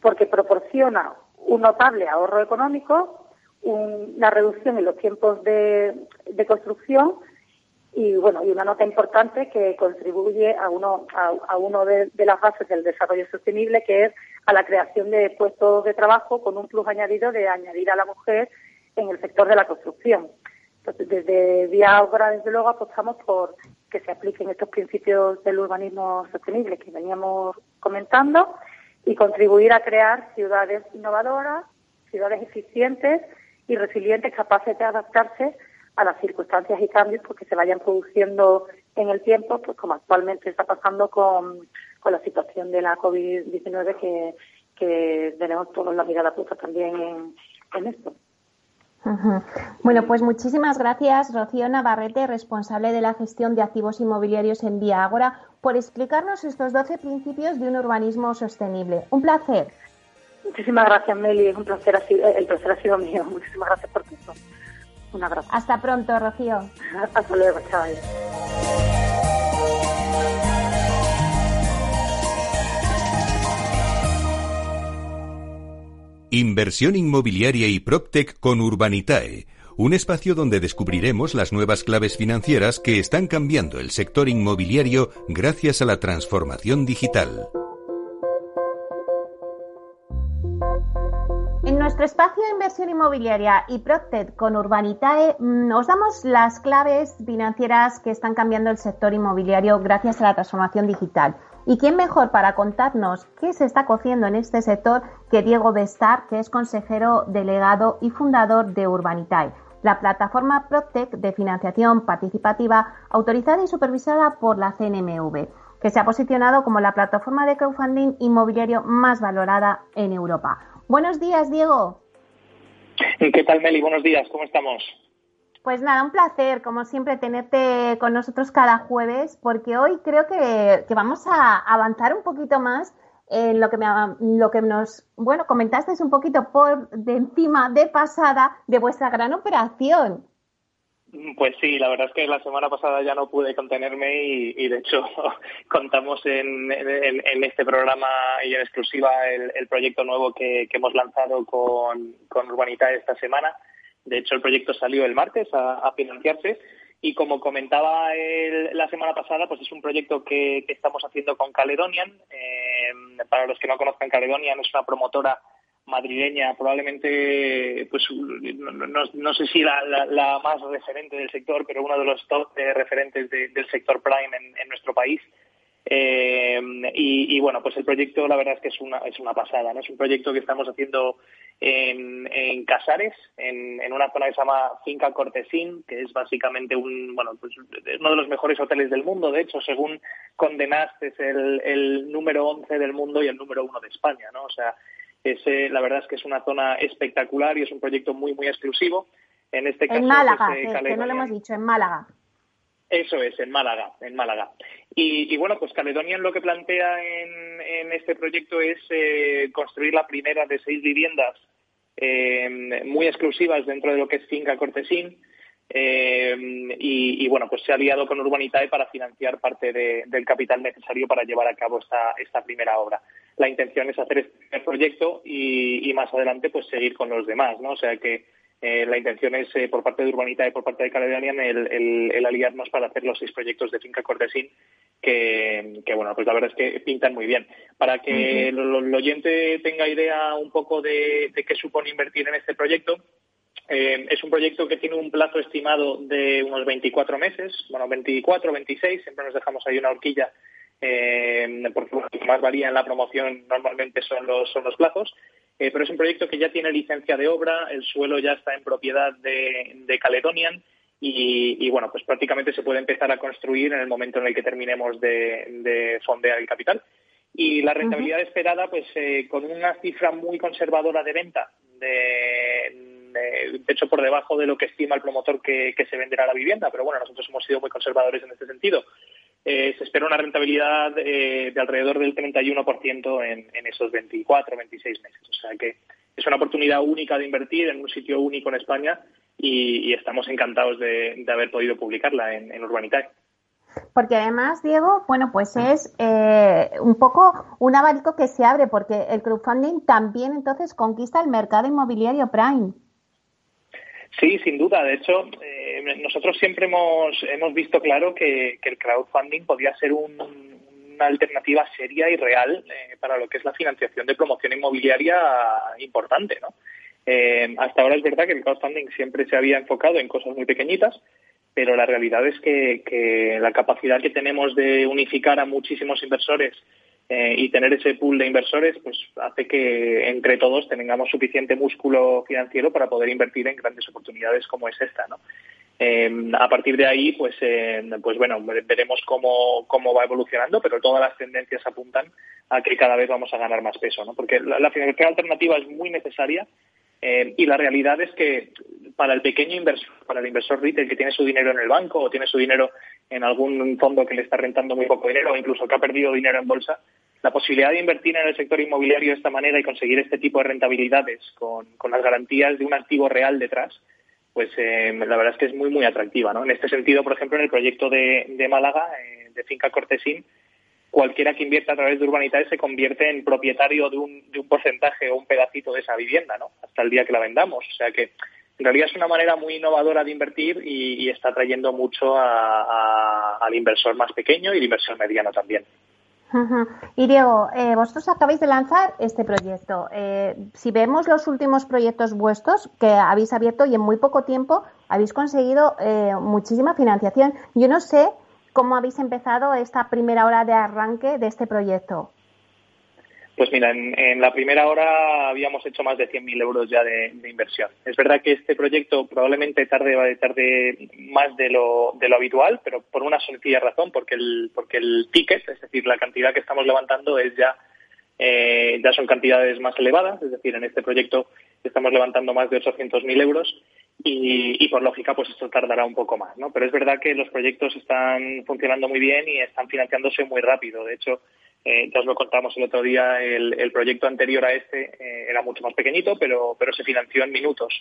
porque proporciona un notable ahorro económico, una reducción en los tiempos de, construcción y bueno y una nota importante que contribuye a uno a, uno de, las bases del desarrollo sostenible que es a la creación de puestos de trabajo con un plus añadido de añadir a la mujer en el sector de la construcción. Entonces, desde Vía Obra, desde luego, apostamos por que se apliquen estos principios del urbanismo sostenible que veníamos comentando y contribuir a crear ciudades innovadoras, ciudades eficientes y resilientes capaces de adaptarse a las circunstancias y cambios pues, que se vayan produciendo en el tiempo, pues como actualmente está pasando con, con la situación de la COVID-19 que, que tenemos todos la mirada puesta también en, en esto. Bueno, pues muchísimas gracias, Rocío Navarrete, responsable de la gestión de activos inmobiliarios en Vía Ágora, por explicarnos estos 12 principios de un urbanismo sostenible. Un placer. Muchísimas gracias, Meli. Es un placer, el placer ha sido mío. Muchísimas gracias por todo. Un abrazo. Hasta pronto, Rocío. Hasta luego, chaval. Inversión inmobiliaria y PropTech con Urbanitae, un espacio donde descubriremos las nuevas claves financieras que están cambiando el sector inmobiliario gracias a la transformación digital. Nuestro espacio de inversión inmobiliaria y PropTech con Urbanitae mm, damos las claves financieras que están cambiando el sector inmobiliario gracias a la transformación digital. ¿Y quién mejor para contarnos qué se está cociendo en este sector que Diego Bestar, que es consejero delegado y fundador de Urbanitae, la plataforma Protec de financiación participativa autorizada y supervisada por la CNMV, que se ha posicionado como la plataforma de crowdfunding inmobiliario más valorada en Europa. Buenos días, Diego. ¿Qué tal, Meli? Buenos días, ¿cómo estamos? Pues nada, un placer, como siempre, tenerte con nosotros cada jueves, porque hoy creo que, vamos a avanzar un poquito más en lo que, me, lo que nos, bueno, comentaste un poquito por de encima, de pasada, de vuestra gran operación. Pues sí, la verdad es que la semana pasada ya no pude contenerme y, de hecho contamos en, este programa y en exclusiva el, proyecto nuevo que, hemos lanzado con, Urbanita esta semana de hecho, el proyecto salió el martes a, financiarse y como comentaba la semana pasada, pues es un proyecto que, estamos haciendo con Caledonian. Eh, para los que no conozcan, Caledonian es una promotora madrileña, probablemente, pues no, sé si la, más referente del sector, pero uno de los top referentes del sector prime en, nuestro país. Eh, y, bueno, pues el proyecto la verdad es que es una, es una pasada, ¿no? Es un proyecto que estamos haciendo en, Casares, en, una zona que se llama Finca Cortesín, que es básicamente un, bueno, pues uno de los mejores hoteles del mundo. De hecho, según Condenaste, es el, número 11 del mundo y el número 1 de España, ¿no? O sea, ese, la verdad es que es una zona espectacular y es un proyecto muy, muy exclusivo. En este caso, en Málaga, pues, que no lo hemos dicho, en Málaga. Eso es, en Málaga, en Málaga. Y, bueno, pues Caledonian lo que plantea en, este proyecto es eh, construir la primera de seis viviendas eh, muy exclusivas dentro de lo que es Finca Cortesín. Eh, y, bueno, pues se ha aliado con Urbanitae para financiar parte del capital necesario para llevar a cabo esta, esta primera obra. La intención es hacer este proyecto y, y más adelante pues seguir con los demás, ¿no? O sea que eh, la intención es, eh, por parte de Urbanita y por parte de Caledonian, el, aliarnos para hacer los seis proyectos de Finca Cortesín, que, bueno, pues la verdad es que pintan muy bien. Para que el, oyente tenga idea un poco de, qué supone invertir en este proyecto, eh, es un proyecto que tiene un plazo estimado de unos 24 meses, bueno, 24, 26, siempre nos dejamos ahí una horquilla, porque lo que más varía en la promoción normalmente son los, son los plazos. Eh, pero es un proyecto que ya tiene licencia de obra, el suelo ya está en propiedad de, Caledonian y, bueno, pues prácticamente se puede empezar a construir en el momento en el que terminemos de, fondear el capital. Y la rentabilidad esperada, pues eh, con una cifra muy conservadora de venta, de, hecho por debajo de lo que estima el promotor que, que se venderá la vivienda, pero bueno, nosotros hemos sido muy conservadores en este sentido. Eh, se espera una rentabilidad eh, de alrededor del 31% en, en esos 24, 26 meses. O sea que es una oportunidad única de invertir en un sitio único en España y, estamos encantados de, haber podido publicarla en, en Urbanitae. Porque además, Diego, bueno, pues es eh, un poco un abanico que se abre, porque el crowdfunding también entonces conquista el mercado inmobiliario prime. Sí, sin duda. De hecho, eh, nosotros siempre hemos, hemos visto claro que, el crowdfunding podía ser una alternativa seria y real eh, para lo que es la financiación de promoción inmobiliaria importante, ¿no? Eh, hasta ahora es verdad que el crowdfunding siempre se había enfocado en cosas muy pequeñitas, pero la realidad es que, la capacidad que tenemos de unificar a muchísimos inversores eh, y tener ese pool de inversores pues hace que entre todos tengamos suficiente músculo financiero para poder invertir en grandes oportunidades como es esta, ¿no? Eh, a partir de ahí, pues, eh, pues bueno, veremos cómo, cómo va evolucionando, pero todas las tendencias apuntan a que cada vez vamos a ganar más peso, ¿no? Porque la, financiación alternativa es muy necesaria eh, y la realidad es que para el pequeño inversor, para el inversor retail que tiene su dinero en el banco o tiene su dinero en algún fondo que le está rentando muy poco dinero o incluso que ha perdido dinero en bolsa, la posibilidad de invertir en el sector inmobiliario de esta manera y conseguir este tipo de rentabilidades con, con las garantías de un activo real detrás, pues eh, la verdad es que es muy, muy atractiva. ¿no? En este sentido, por ejemplo, en el proyecto de, de Málaga, eh, de Finca Cortesín, cualquiera que invierta a través de Urbanitae se convierte en propietario de un, de un porcentaje o un pedacito de esa vivienda, ¿no? Hasta el día que la vendamos. O sea que en realidad es una manera muy innovadora de invertir y, está trayendo mucho al inversor más pequeño y al inversor mediano también. Y Diego, eh, vosotros acabáis de lanzar este proyecto. Eh, si vemos los últimos proyectos vuestros que habéis abierto y en muy poco tiempo habéis conseguido eh, muchísima financiación, yo no sé cómo habéis empezado esta primera hora de arranque de este proyecto. Pues mira, en, la primera hora habíamos hecho más de 100.000 euros ya de, inversión. Es verdad que este proyecto probablemente tarde, tarde más de lo, habitual, pero por una sencilla razón, porque el, porque ticket, es decir, la cantidad que estamos levantando es eh, ya son cantidades más elevadas, es decir, en este proyecto estamos levantando más de 800.000 euros y, y, por lógica pues esto tardará un poco más, ¿no? Pero es verdad que los proyectos están funcionando muy bien y están financiándose muy rápido. De hecho, eh, ya os lo contamos el otro día, el, proyecto anterior a este eh, era mucho más pequeñito, pero, pero se financió en minutos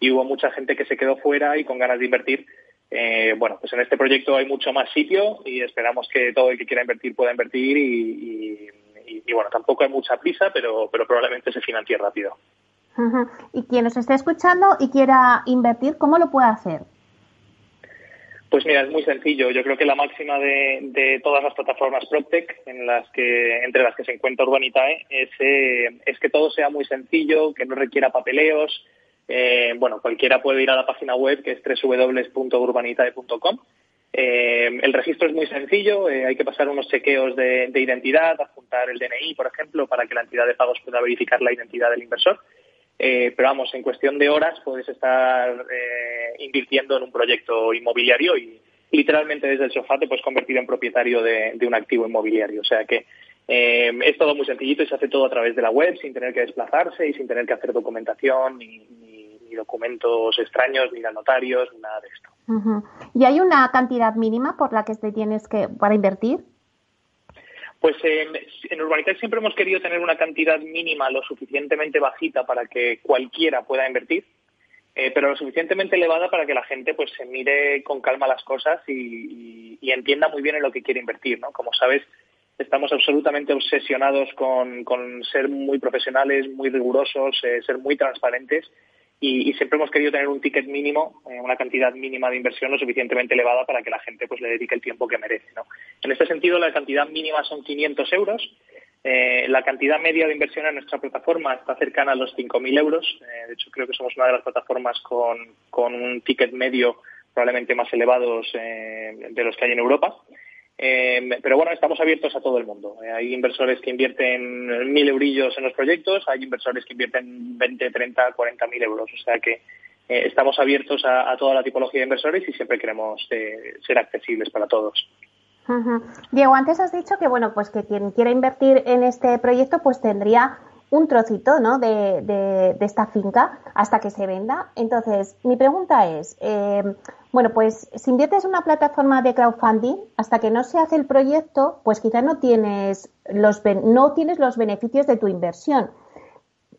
y hubo mucha gente que se quedó fuera y con ganas de invertir. Eh, bueno, pues en este proyecto hay mucho más sitio y esperamos que todo el que quiera invertir pueda invertir y, y, bueno, tampoco hay mucha prisa, pero, pero probablemente se financie rápido. Y quien nos esté escuchando y quiera invertir, ¿cómo lo puede hacer? Pues mira, es muy sencillo. Yo creo que la máxima de, todas las plataformas PropTech, en las que, entre las que se encuentra Urbanitae, es, eh, es que todo sea muy sencillo, que no requiera papeleos. Eh, bueno, cualquiera puede ir a la página web que es www.urbanitae.com. Eh, el registro es muy sencillo, hay que pasar unos chequeos de, de identidad, adjuntar el DNI, por ejemplo, para que la entidad de pagos pueda verificar la identidad del inversor. Eh, pero vamos, en cuestión de horas puedes estar eh, invirtiendo en un proyecto inmobiliario y literalmente desde el sofá te puedes convertir en propietario de, un activo inmobiliario. O sea que eh, es todo muy sencillito y se hace todo a través de la web sin tener que desplazarse y sin tener que hacer documentación ni, documentos extraños, ni ir a notarios, ni nada de esto. ¿Y hay una cantidad mínima por la que te tienes que para invertir? Pues en Urbanitae siempre hemos querido tener una cantidad mínima lo suficientemente bajita para que cualquiera pueda invertir, eh, pero lo suficientemente elevada para que la gente pues se mire con calma las cosas y, entienda muy bien en lo que quiere invertir, ¿no? Como sabes, estamos absolutamente obsesionados con, ser muy profesionales, muy rigurosos, eh, ser muy transparentes y, siempre hemos querido tener un ticket mínimo, eh, una cantidad mínima de inversión lo suficientemente elevada para que la gente pues le dedique el tiempo que merece. ¿no? En este sentido, la cantidad mínima son 500 euros. Eh, la cantidad media de inversión en nuestra plataforma está cercana a los 5.000 euros. Eh, de hecho, creo que somos una de las plataformas con, con un ticket medio probablemente más elevados de los que hay en Europa. Eh, pero bueno, estamos abiertos a todo el mundo. Eh, hay inversores que invierten mil eurillos en los proyectos, hay inversores que invierten 20, 30, 40 mil euros. O sea que eh, estamos abiertos a, toda la tipología de inversores y siempre queremos ser accesibles para todos. Diego, antes has dicho que bueno, pues que quien quiera invertir en este proyecto, pues tendría un trocito ¿no? de, esta finca hasta que se venda. Entonces, mi pregunta es, eh, bueno, pues si inviertes en una plataforma de crowdfunding, hasta que no se hace el proyecto, pues quizá no tienes los, no tienes los beneficios de tu inversión.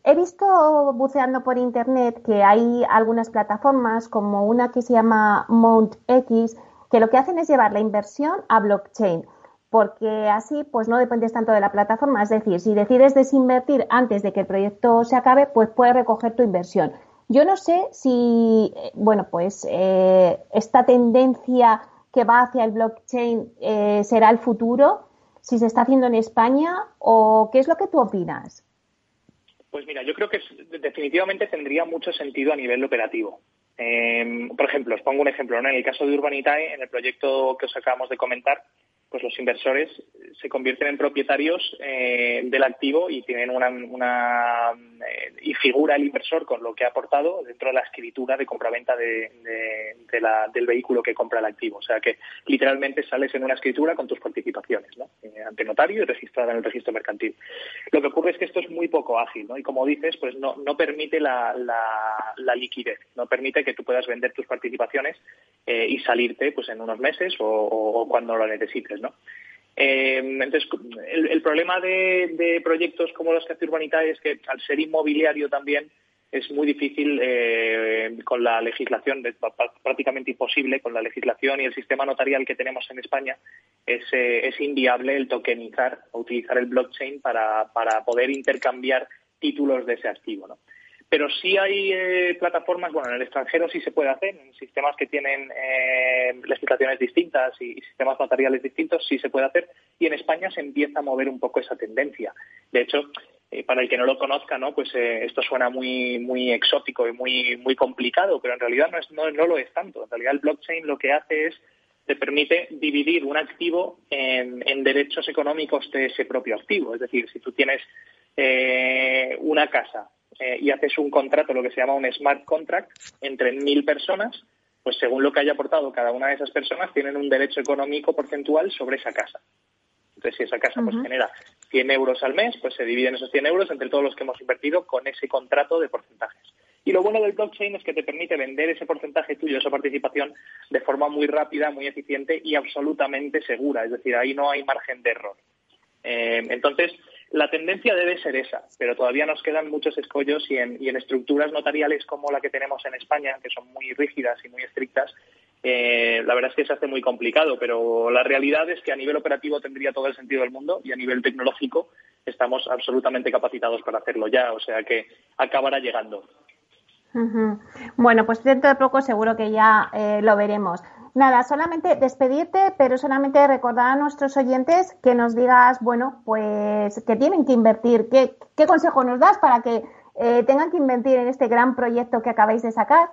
He visto buceando por internet que hay algunas plataformas, como una que se llama Mount X, que lo que hacen es llevar la inversión a blockchain porque así pues no dependes tanto de la plataforma. Es decir, si decides desinvertir antes de que el proyecto se acabe, pues puedes recoger tu inversión. Yo no sé si, eh, bueno, pues eh, esta tendencia que va hacia el blockchain eh, será el futuro, si se está haciendo en España o qué es lo que tú opinas. Pues mira, yo creo que definitivamente tendría mucho sentido a nivel operativo. Em, por ejemplo, os pongo un ejemplo. En el caso de Urbanitae, en el proyecto que os acabamos de comentar, pues los inversores se convierten en propietarios eh, del activo y tienen una, una eh, y figura el inversor con lo que ha aportado dentro de la escritura de compraventa de, de, del vehículo que compra el activo. O sea que literalmente sales en una escritura con tus participaciones ¿no? Eh, ante notario y registrada en el registro mercantil. Lo que ocurre es que esto es muy poco ágil ¿no? y como dices, pues no, no permite la, la, liquidez, no permite que tú puedas vender tus participaciones y salirte pues en unos meses o cuando lo necesites. Eh, entonces, el, problema de, proyectos como los que hace Urbanita es que al ser inmobiliario también es muy difícil eh, con la legislación, prácticamente imposible con la legislación y el sistema notarial que tenemos en España, es, eh, inviable el tokenizar o utilizar el blockchain para, poder intercambiar títulos de ese activo. Pero sí hay eh, plataformas, bueno, en el extranjero sí se puede hacer, en sistemas que tienen eh, legislaciones distintas y, sistemas notariales distintos sí se puede hacer, y en España se empieza a mover un poco esa tendencia. De hecho, eh, para el que no lo conozca, ¿no? Pues esto suena muy muy exótico y muy muy complicado, pero en realidad no, es, no, no lo es tanto. En realidad el blockchain lo que hace es te permite dividir un activo en, en derechos económicos de ese propio activo. Es decir, si tú tienes una casa eh, y haces un contrato, lo que se llama un smart contract, entre mil personas, pues según lo que haya aportado cada una de esas personas, tienen un derecho económico porcentual sobre esa casa. Entonces, si esa casa pues genera 100 euros al mes, pues se dividen esos 100 euros entre todos los que hemos invertido con ese contrato de porcentajes. Y lo bueno del blockchain es que te permite vender ese porcentaje tuyo, esa participación, de forma muy rápida, muy eficiente y absolutamente segura. Es decir, ahí no hay margen de error. Eh, entonces, la tendencia debe ser esa, pero todavía nos quedan muchos escollos y en, estructuras notariales como la que tenemos en España, que son muy rígidas y muy estrictas, eh, la verdad es que se hace muy complicado, pero la realidad es que a nivel operativo tendría todo el sentido del mundo y a nivel tecnológico estamos absolutamente capacitados para hacerlo ya, o sea que acabará llegando. Bueno, pues dentro de poco seguro que ya eh, lo veremos. Nada, solamente despedirte, pero solamente recordar a nuestros oyentes que nos digas, bueno, pues que tienen que invertir. ¿Qué, consejo nos das para que eh, tengan que invertir en este gran proyecto que acabáis de sacar?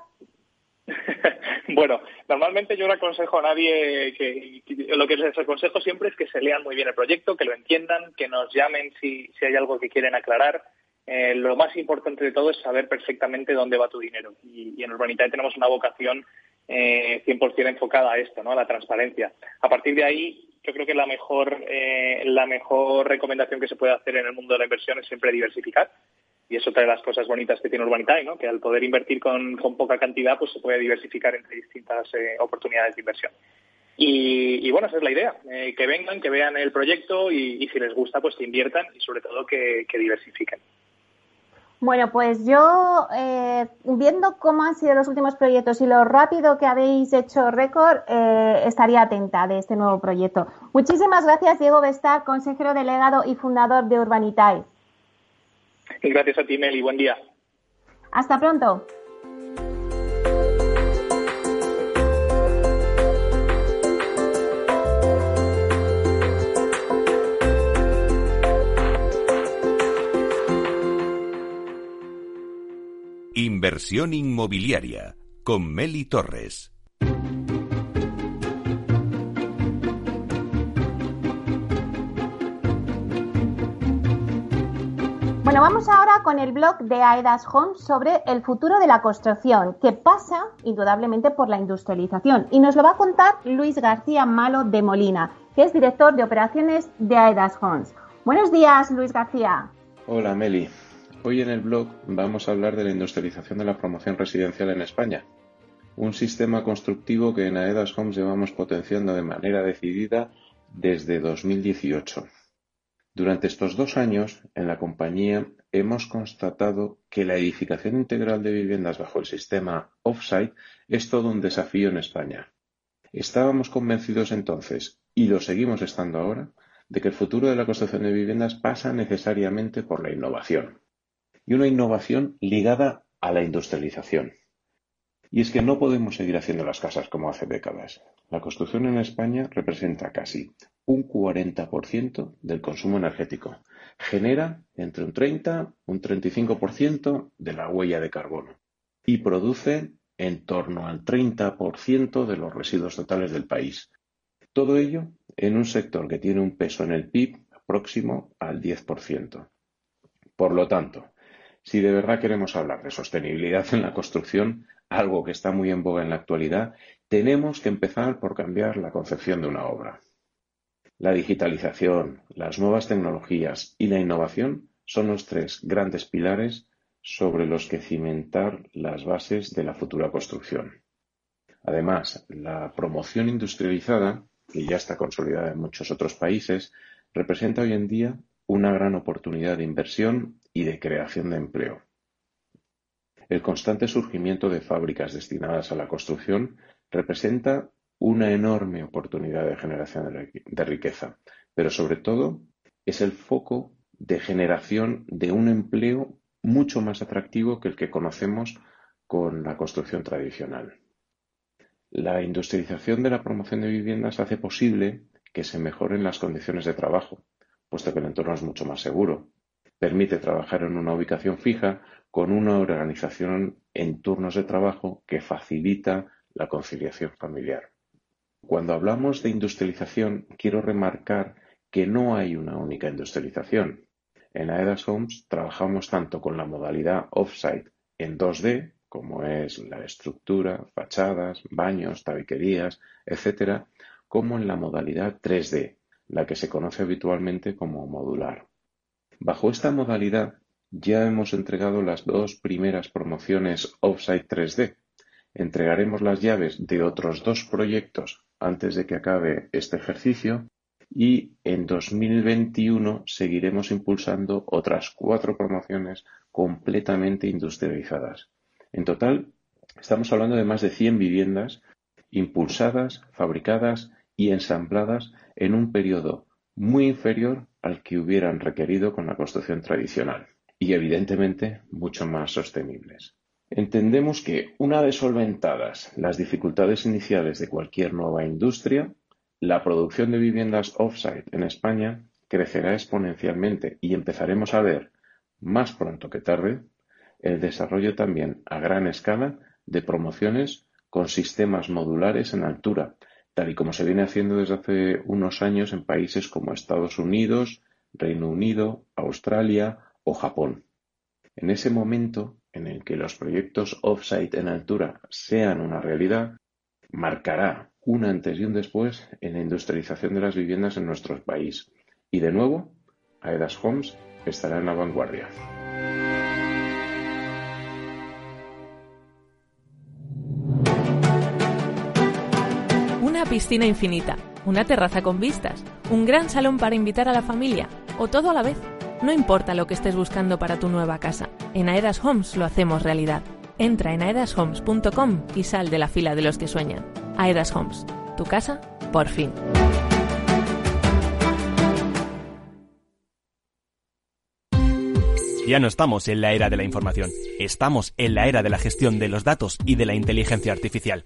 bueno, normalmente yo no aconsejo a nadie que, lo que les aconsejo siempre es que se lean muy bien el proyecto, que lo entiendan, que nos llamen si, si hay algo que quieren aclarar. Eh, lo más importante de todo es saber perfectamente dónde va tu dinero. Y, y en Urbanitae tenemos una vocación eh, 100% enfocada a esto, ¿no? a la transparencia. A partir de ahí, yo creo que la mejor, eh, la mejor recomendación que se puede hacer en el mundo de la inversión es siempre diversificar. Y eso trae las cosas bonitas que tiene Urbanitae, ¿no? que al poder invertir con, poca cantidad, pues se puede diversificar entre distintas eh, oportunidades de inversión. Y, bueno, esa es la idea, eh, que vengan, que vean el proyecto y, si les gusta, pues que inviertan y sobre todo que diversifiquen. Bueno, pues yo, eh, viendo cómo han sido los últimos proyectos y lo rápido que habéis hecho récord, eh, estaría atenta de este nuevo proyecto. Muchísimas gracias, Diego Bestar, consejero delegado y fundador de Urbanitae. Gracias a ti, Meli. Buen día. Hasta pronto. Inversión inmobiliaria con Meli Torres. Bueno, vamos ahora con el blog de Aedas Homes sobre el futuro de la construcción, que pasa indudablemente por la industrialización. Y nos lo va a contar Luis García Malo de Molina, que es director de operaciones de Aedas Homes. Buenos días, Luis García. Hola, Meli. Hoy en el blog vamos a hablar de la industrialización de la promoción residencial en España, un sistema constructivo que en Aedas Homes llevamos potenciando de manera decidida desde 2018. Durante estos dos años, en la compañía hemos constatado que la edificación integral de viviendas bajo el sistema Offsite es todo un desafío en España. Estábamos convencidos entonces, y lo seguimos estando ahora, de que el futuro de la construcción de viviendas pasa necesariamente por la innovación y una innovación ligada a la industrialización. Y es que no podemos seguir haciendo las casas como hace décadas. La construcción en España representa casi un 40% del consumo energético. Genera entre un 30 y un 35% de la huella de carbono. Y produce en torno al 30% de los residuos totales del país. Todo ello en un sector que tiene un peso en el PIB próximo al 10%. Por lo tanto, si de verdad queremos hablar de sostenibilidad en la construcción, algo que está muy en boga en la actualidad, tenemos que empezar por cambiar la concepción de una obra. La digitalización, las nuevas tecnologías y la innovación son los tres grandes pilares sobre los que cimentar las bases de la futura construcción. Además, la promoción industrializada, que ya está consolidada en muchos otros países, representa hoy en día una gran oportunidad de inversión y de creación de empleo. El constante surgimiento de fábricas destinadas a la construcción representa una enorme oportunidad de generación de riqueza, pero sobre todo es el foco de generación de un empleo mucho más atractivo que el que conocemos con la construcción tradicional. La industrialización de la promoción de viviendas hace posible que se mejoren las condiciones de trabajo, puesto que el entorno es mucho más seguro. Permite trabajar en una ubicación fija con una organización en turnos de trabajo que facilita la conciliación familiar. Cuando hablamos de industrialización, quiero remarcar que no hay una única industrialización. En AEDAS Homes trabajamos tanto con la modalidad offsite en 2D, como es la estructura, fachadas, baños, tabiquerías, etcétera, como en la modalidad 3D, la que se conoce habitualmente como modular. Bajo esta modalidad ya hemos entregado las dos primeras promociones Offsite 3D. Entregaremos las llaves de otros dos proyectos antes de que acabe este ejercicio y en 2021 seguiremos impulsando otras cuatro promociones completamente industrializadas. En total, estamos hablando de más de 100 viviendas impulsadas, fabricadas y ensambladas en un periodo muy inferior al que hubieran requerido con la construcción tradicional y evidentemente mucho más sostenibles. Entendemos que una vez solventadas las dificultades iniciales de cualquier nueva industria, la producción de viviendas offsite en España crecerá exponencialmente y empezaremos a ver, más pronto que tarde, el desarrollo también a gran escala de promociones con sistemas modulares en altura, tal y como se viene haciendo desde hace unos años en países como Estados Unidos, Reino Unido, Australia o Japón. En ese momento en el que los proyectos off-site en altura sean una realidad, marcará un antes y un después en la industrialización de las viviendas en nuestro país. Y de nuevo, Aedas Homes estará en la vanguardia. Piscina infinita, una terraza con vistas, un gran salón para invitar a la familia o todo a la vez. No importa lo que estés buscando para tu nueva casa, en Aedas Homes lo hacemos realidad. Entra en aedashomes.com y sal de la fila de los que sueñan. Aedas Homes, tu casa, por fin. Ya no estamos en la era de la información, estamos en la era de la gestión de los datos y de la inteligencia artificial.